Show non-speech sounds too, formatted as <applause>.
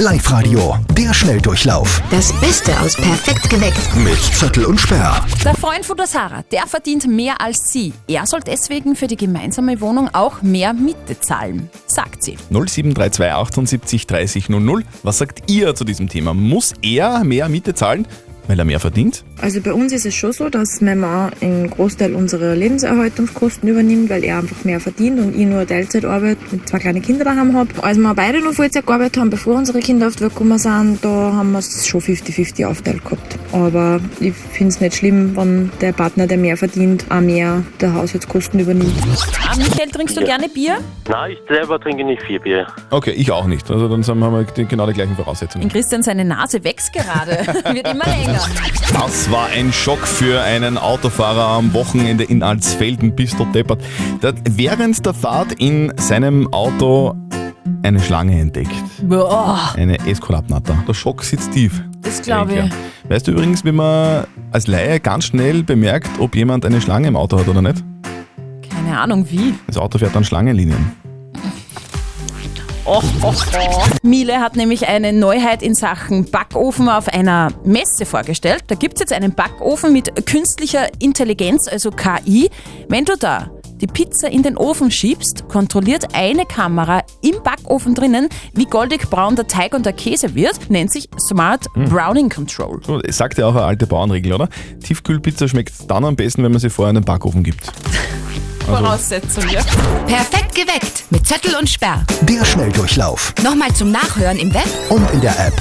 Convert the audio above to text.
Live-Radio, der Schnelldurchlauf Das Beste aus Perfekt geweckt. mit Zettel und Sperr. Der Freund von der Sarah, der verdient mehr als sie. Er soll deswegen für die gemeinsame Wohnung auch mehr Miete zahlen, sagt sie. 0732 78 30 00. Was sagt ihr zu diesem Thema? Muss er mehr Miete zahlen, weil er mehr verdient? Also bei uns ist es schon so, dass mein Mann einen Großteil unserer Lebenserhaltungskosten übernimmt, weil er einfach mehr verdient und ich nur Teilzeitarbeit mit zwei kleinen Kindern daheim habe. Als wir beide noch Vollzeit gearbeitet haben, bevor unsere Kinder auf die Welt gekommen sind, da haben wir es schon 50-50 aufteilt gehabt. Aber ich finde es nicht schlimm, wenn der Partner, der mehr verdient, auch mehr der Haushaltskosten übernimmt. Ah, Michael, trinkst du gerne Bier? Nein, ich selber trinke nicht viel Bier. Okay, ich auch nicht. Also dann haben wir genau die gleichen Voraussetzungen. In Christian seine Nase wächst gerade, <laughs> wird immer länger. Das war ein Schock für einen Autofahrer am Wochenende in Alsfelden. Bist du deppert. Der hat während der Fahrt in seinem Auto eine Schlange entdeckt. Boah, Eine Eskulapnatter. Der Schock sitzt tief. das glaube ich. Weißt du übrigens, wie man als Laie ganz schnell bemerkt, ob jemand eine Schlange im Auto hat oder nicht? Keine Ahnung wie. Das Auto fährt dann Schlangenlinien. Och, och, och. Miele hat nämlich eine Neuheit in Sachen Backofen auf einer Messe vorgestellt. Da gibt es jetzt einen Backofen mit künstlicher Intelligenz, also KI. Wenn du da die Pizza in den Ofen schiebst, kontrolliert eine Kamera im Backofen drinnen, wie goldig braun der Teig und der Käse wird, nennt sich Smart Browning Control. So, es sagt ja auch eine alte Bauernregel, oder? Tiefkühlpizza schmeckt dann am besten, wenn man sie vorher in den Backofen gibt. <laughs> Voraussetzung, ja. Perfekt geweckt mit Zettel und Sperr. Der Schnelldurchlauf Nochmal zum Nachhören im Web und in der App.